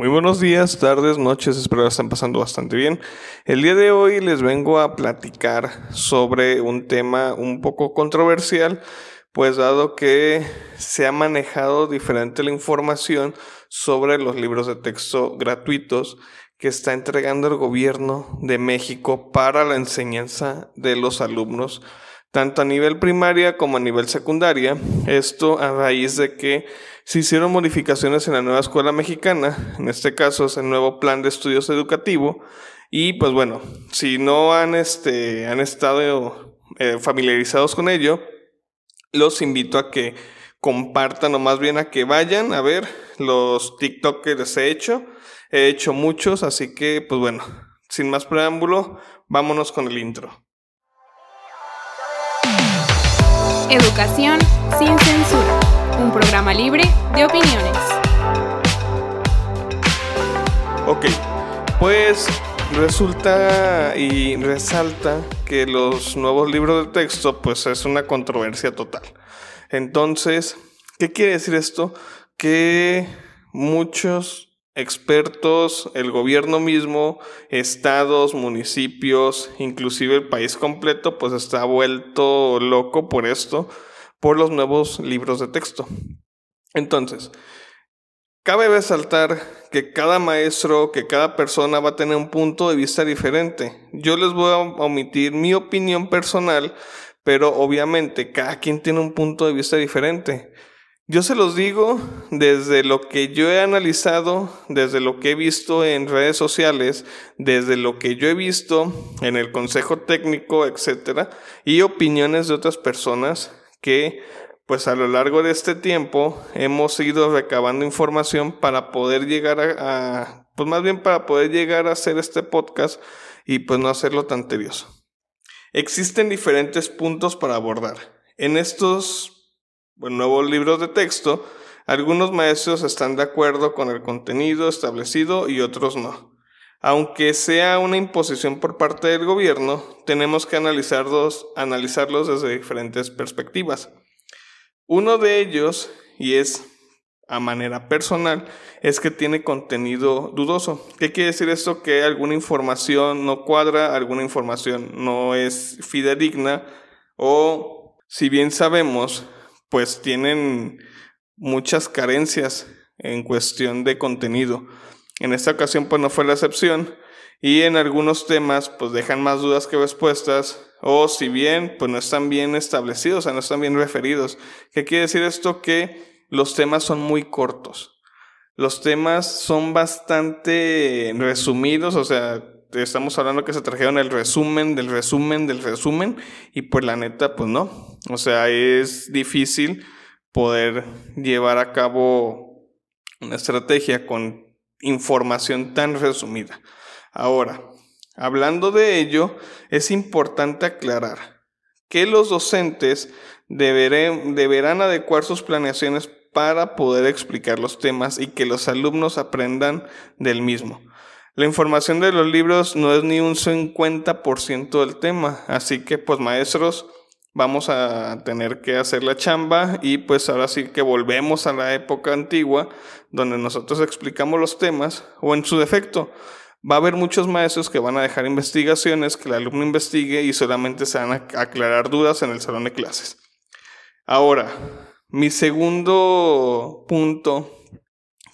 Muy buenos días, tardes, noches, espero que estén pasando bastante bien. El día de hoy les vengo a platicar sobre un tema un poco controversial, pues dado que se ha manejado diferente la información sobre los libros de texto gratuitos que está entregando el gobierno de México para la enseñanza de los alumnos, tanto a nivel primaria como a nivel secundaria. Esto a raíz de que se hicieron modificaciones en la nueva escuela mexicana, en este caso es el nuevo plan de estudios educativo, y pues bueno, si no han, este, han estado eh, familiarizados con ello, los invito a que compartan o más bien a que vayan a ver los TikTok que les he hecho. He hecho muchos, así que pues bueno, sin más preámbulo, vámonos con el intro. Educación sin censura un programa libre de opiniones. Ok, pues resulta y resalta que los nuevos libros de texto pues es una controversia total. Entonces, ¿qué quiere decir esto? Que muchos expertos, el gobierno mismo, estados, municipios, inclusive el país completo, pues está vuelto loco por esto por los nuevos libros de texto. Entonces, cabe resaltar que cada maestro, que cada persona va a tener un punto de vista diferente. Yo les voy a omitir mi opinión personal, pero obviamente cada quien tiene un punto de vista diferente. Yo se los digo desde lo que yo he analizado, desde lo que he visto en redes sociales, desde lo que yo he visto en el consejo técnico, etcétera, y opiniones de otras personas que pues a lo largo de este tiempo hemos ido recabando información para poder llegar a, pues más bien para poder llegar a hacer este podcast y pues no hacerlo tan tedioso. Existen diferentes puntos para abordar. En estos nuevos libros de texto, algunos maestros están de acuerdo con el contenido establecido y otros no. Aunque sea una imposición por parte del gobierno, tenemos que analizarlos, analizarlos desde diferentes perspectivas. Uno de ellos, y es a manera personal, es que tiene contenido dudoso. ¿Qué quiere decir esto? Que alguna información no cuadra, alguna información no es fidedigna o, si bien sabemos, pues tienen muchas carencias en cuestión de contenido. En esta ocasión pues no fue la excepción y en algunos temas pues dejan más dudas que respuestas o si bien pues no están bien establecidos, o sea, no están bien referidos. ¿Qué quiere decir esto? Que los temas son muy cortos. Los temas son bastante resumidos, o sea, estamos hablando que se trajeron el resumen del resumen del resumen y pues la neta pues no. O sea, es difícil poder llevar a cabo una estrategia con información tan resumida. Ahora, hablando de ello, es importante aclarar que los docentes deberán adecuar sus planeaciones para poder explicar los temas y que los alumnos aprendan del mismo. La información de los libros no es ni un 50% del tema, así que pues maestros, vamos a tener que hacer la chamba y pues ahora sí que volvemos a la época antigua donde nosotros explicamos los temas o en su defecto. Va a haber muchos maestros que van a dejar investigaciones que el alumno investigue y solamente se van a aclarar dudas en el salón de clases. Ahora, mi segundo punto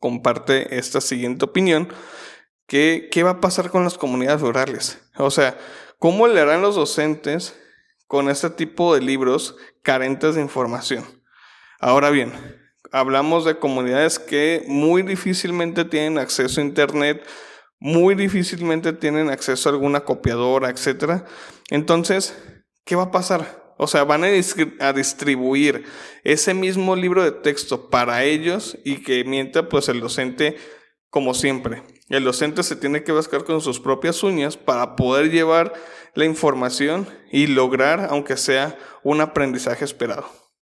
comparte esta siguiente opinión, que qué va a pasar con las comunidades rurales. O sea, ¿cómo le harán los docentes con este tipo de libros carentes de información. Ahora bien, hablamos de comunidades que muy difícilmente tienen acceso a Internet, muy difícilmente tienen acceso a alguna copiadora, etc. Entonces, ¿qué va a pasar? O sea, van a, a, distribuir ese mismo libro de texto para ellos y que mientras pues el docente, como siempre, el docente se tiene que buscar con sus propias uñas para poder llevar la información y lograr, aunque sea, un aprendizaje esperado.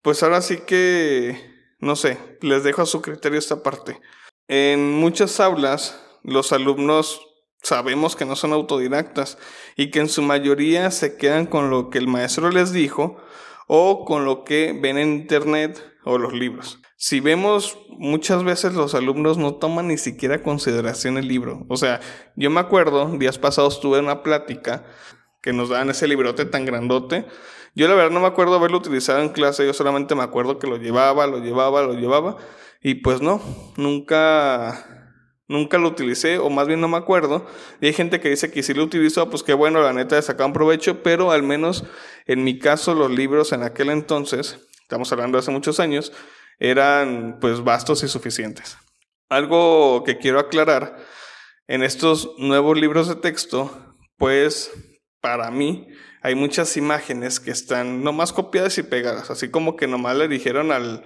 Pues ahora sí que, no sé, les dejo a su criterio esta parte. En muchas aulas, los alumnos sabemos que no son autodidactas y que en su mayoría se quedan con lo que el maestro les dijo o con lo que ven en internet o los libros. Si vemos, muchas veces los alumnos no toman ni siquiera consideración el libro. O sea, yo me acuerdo, días pasados tuve una plática que nos daban ese librote tan grandote. Yo la verdad no me acuerdo haberlo utilizado en clase, yo solamente me acuerdo que lo llevaba, lo llevaba, lo llevaba. Y pues no, nunca, nunca lo utilicé, o más bien no me acuerdo. Y hay gente que dice que si lo utilizó, pues qué bueno, la neta de un provecho, pero al menos en mi caso los libros en aquel entonces, estamos hablando de hace muchos años, eran pues vastos y suficientes. Algo que quiero aclarar, en estos nuevos libros de texto, pues para mí hay muchas imágenes que están nomás copiadas y pegadas, así como que nomás le dijeron al,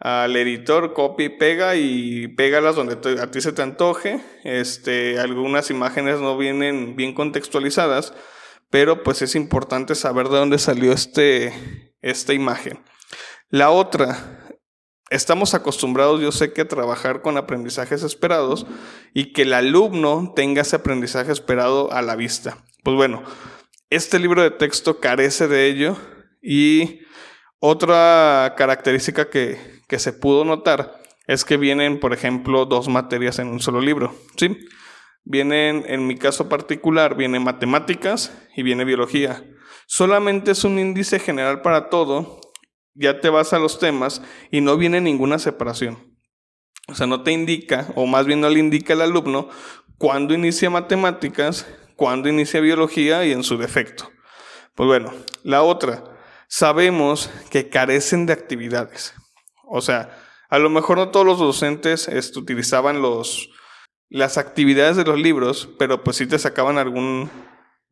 al editor copia y pega y pégalas donde a ti se te antoje. Este, algunas imágenes no vienen bien contextualizadas, pero pues es importante saber de dónde salió este, esta imagen. La otra, estamos acostumbrados, yo sé que a trabajar con aprendizajes esperados y que el alumno tenga ese aprendizaje esperado a la vista. Pues bueno, este libro de texto carece de ello y otra característica que, que se pudo notar es que vienen, por ejemplo, dos materias en un solo libro, ¿sí? Vienen, en mi caso particular, viene matemáticas y viene biología. Solamente es un índice general para todo ya te vas a los temas y no viene ninguna separación. O sea, no te indica, o más bien no le indica al alumno, cuándo inicia matemáticas, cuándo inicia biología y en su defecto. Pues bueno, la otra, sabemos que carecen de actividades. O sea, a lo mejor no todos los docentes este, utilizaban los, las actividades de los libros, pero pues sí te sacaban algún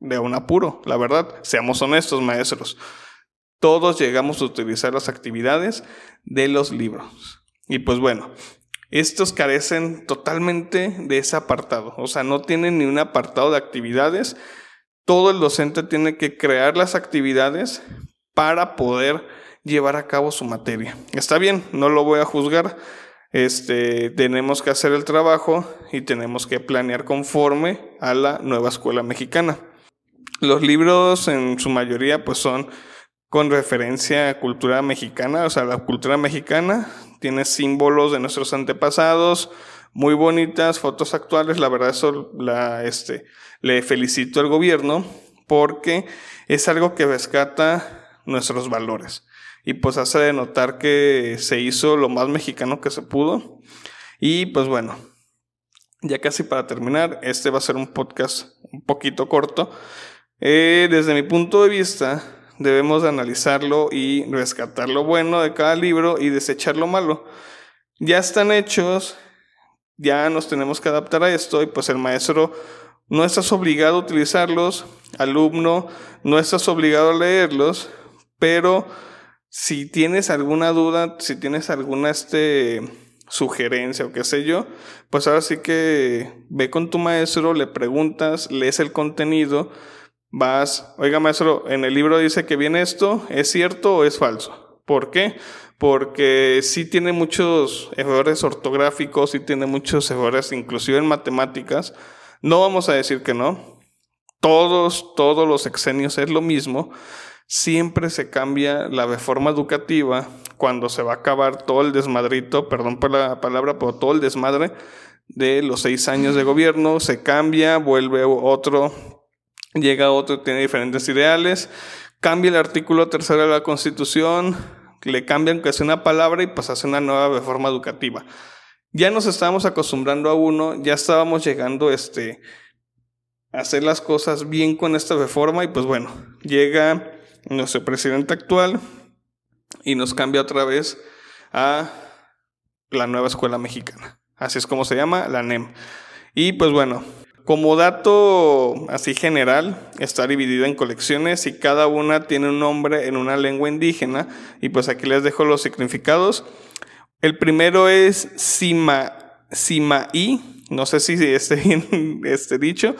de un apuro, la verdad. Seamos honestos, maestros todos llegamos a utilizar las actividades de los libros. Y pues bueno, estos carecen totalmente de ese apartado, o sea, no tienen ni un apartado de actividades. Todo el docente tiene que crear las actividades para poder llevar a cabo su materia. Está bien, no lo voy a juzgar. Este, tenemos que hacer el trabajo y tenemos que planear conforme a la nueva escuela mexicana. Los libros en su mayoría pues son con referencia a cultura mexicana, o sea, la cultura mexicana tiene símbolos de nuestros antepasados, muy bonitas, fotos actuales, la verdad eso la, este, le felicito al gobierno porque es algo que rescata nuestros valores y pues hace de notar que se hizo lo más mexicano que se pudo y pues bueno, ya casi para terminar, este va a ser un podcast un poquito corto. Eh, desde mi punto de vista, debemos de analizarlo y rescatar lo bueno de cada libro y desechar lo malo. Ya están hechos, ya nos tenemos que adaptar a esto y pues el maestro no estás obligado a utilizarlos, alumno no estás obligado a leerlos, pero si tienes alguna duda, si tienes alguna este, sugerencia o qué sé yo, pues ahora sí que ve con tu maestro, le preguntas, lees el contenido, vas, oiga maestro, en el libro dice que viene esto, ¿es cierto o es falso? ¿Por qué? Porque sí tiene muchos errores ortográficos, sí tiene muchos errores, inclusive en matemáticas. No vamos a decir que no. Todos, todos los exenios es lo mismo. Siempre se cambia la reforma educativa cuando se va a acabar todo el desmadrito, perdón por la palabra, pero todo el desmadre de los seis años de gobierno, se cambia, vuelve otro llega otro, tiene diferentes ideales, cambia el artículo tercero de la Constitución, le cambian que una palabra y pues hace una nueva reforma educativa. Ya nos estábamos acostumbrando a uno, ya estábamos llegando este, a hacer las cosas bien con esta reforma y pues bueno, llega nuestro presidente actual y nos cambia otra vez a la nueva escuela mexicana. Así es como se llama, la NEM. Y pues bueno, como dato así general, está dividida en colecciones y cada una tiene un nombre en una lengua indígena y pues aquí les dejo los significados. El primero es Sima, no sé si esté bien este dicho,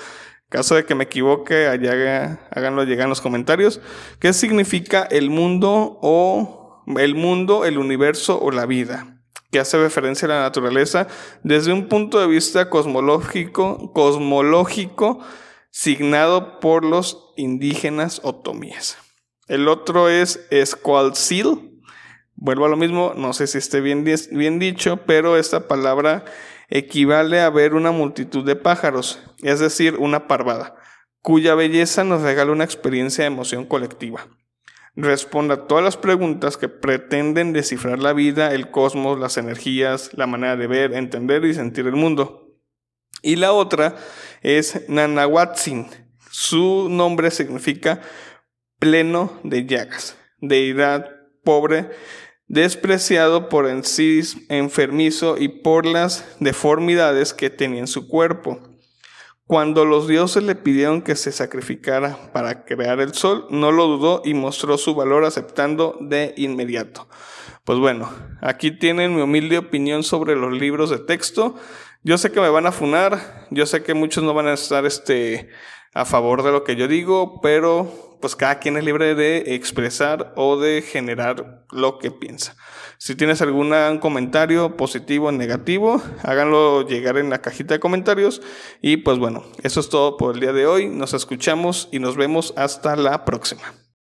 caso de que me equivoque, allá háganlo llegar en los comentarios. ¿Qué significa el mundo o el mundo, el universo o la vida? que hace referencia a la naturaleza desde un punto de vista cosmológico, cosmológico signado por los indígenas otomíes. El otro es Squalsil. Vuelvo a lo mismo, no sé si esté bien, bien dicho, pero esta palabra equivale a ver una multitud de pájaros, es decir, una parvada, cuya belleza nos regala una experiencia de emoción colectiva. Responda a todas las preguntas que pretenden descifrar la vida, el cosmos, las energías, la manera de ver, entender y sentir el mundo. Y la otra es Nanahuatzin. Su nombre significa pleno de llagas, deidad pobre, despreciado por en sí enfermizo y por las deformidades que tenía en su cuerpo. Cuando los dioses le pidieron que se sacrificara para crear el sol, no lo dudó y mostró su valor aceptando de inmediato. Pues bueno, aquí tienen mi humilde opinión sobre los libros de texto. Yo sé que me van a funar, yo sé que muchos no van a estar este, a favor de lo que yo digo, pero pues cada quien es libre de expresar o de generar lo que piensa. Si tienes algún comentario positivo o negativo, háganlo llegar en la cajita de comentarios. Y pues bueno, eso es todo por el día de hoy. Nos escuchamos y nos vemos hasta la próxima.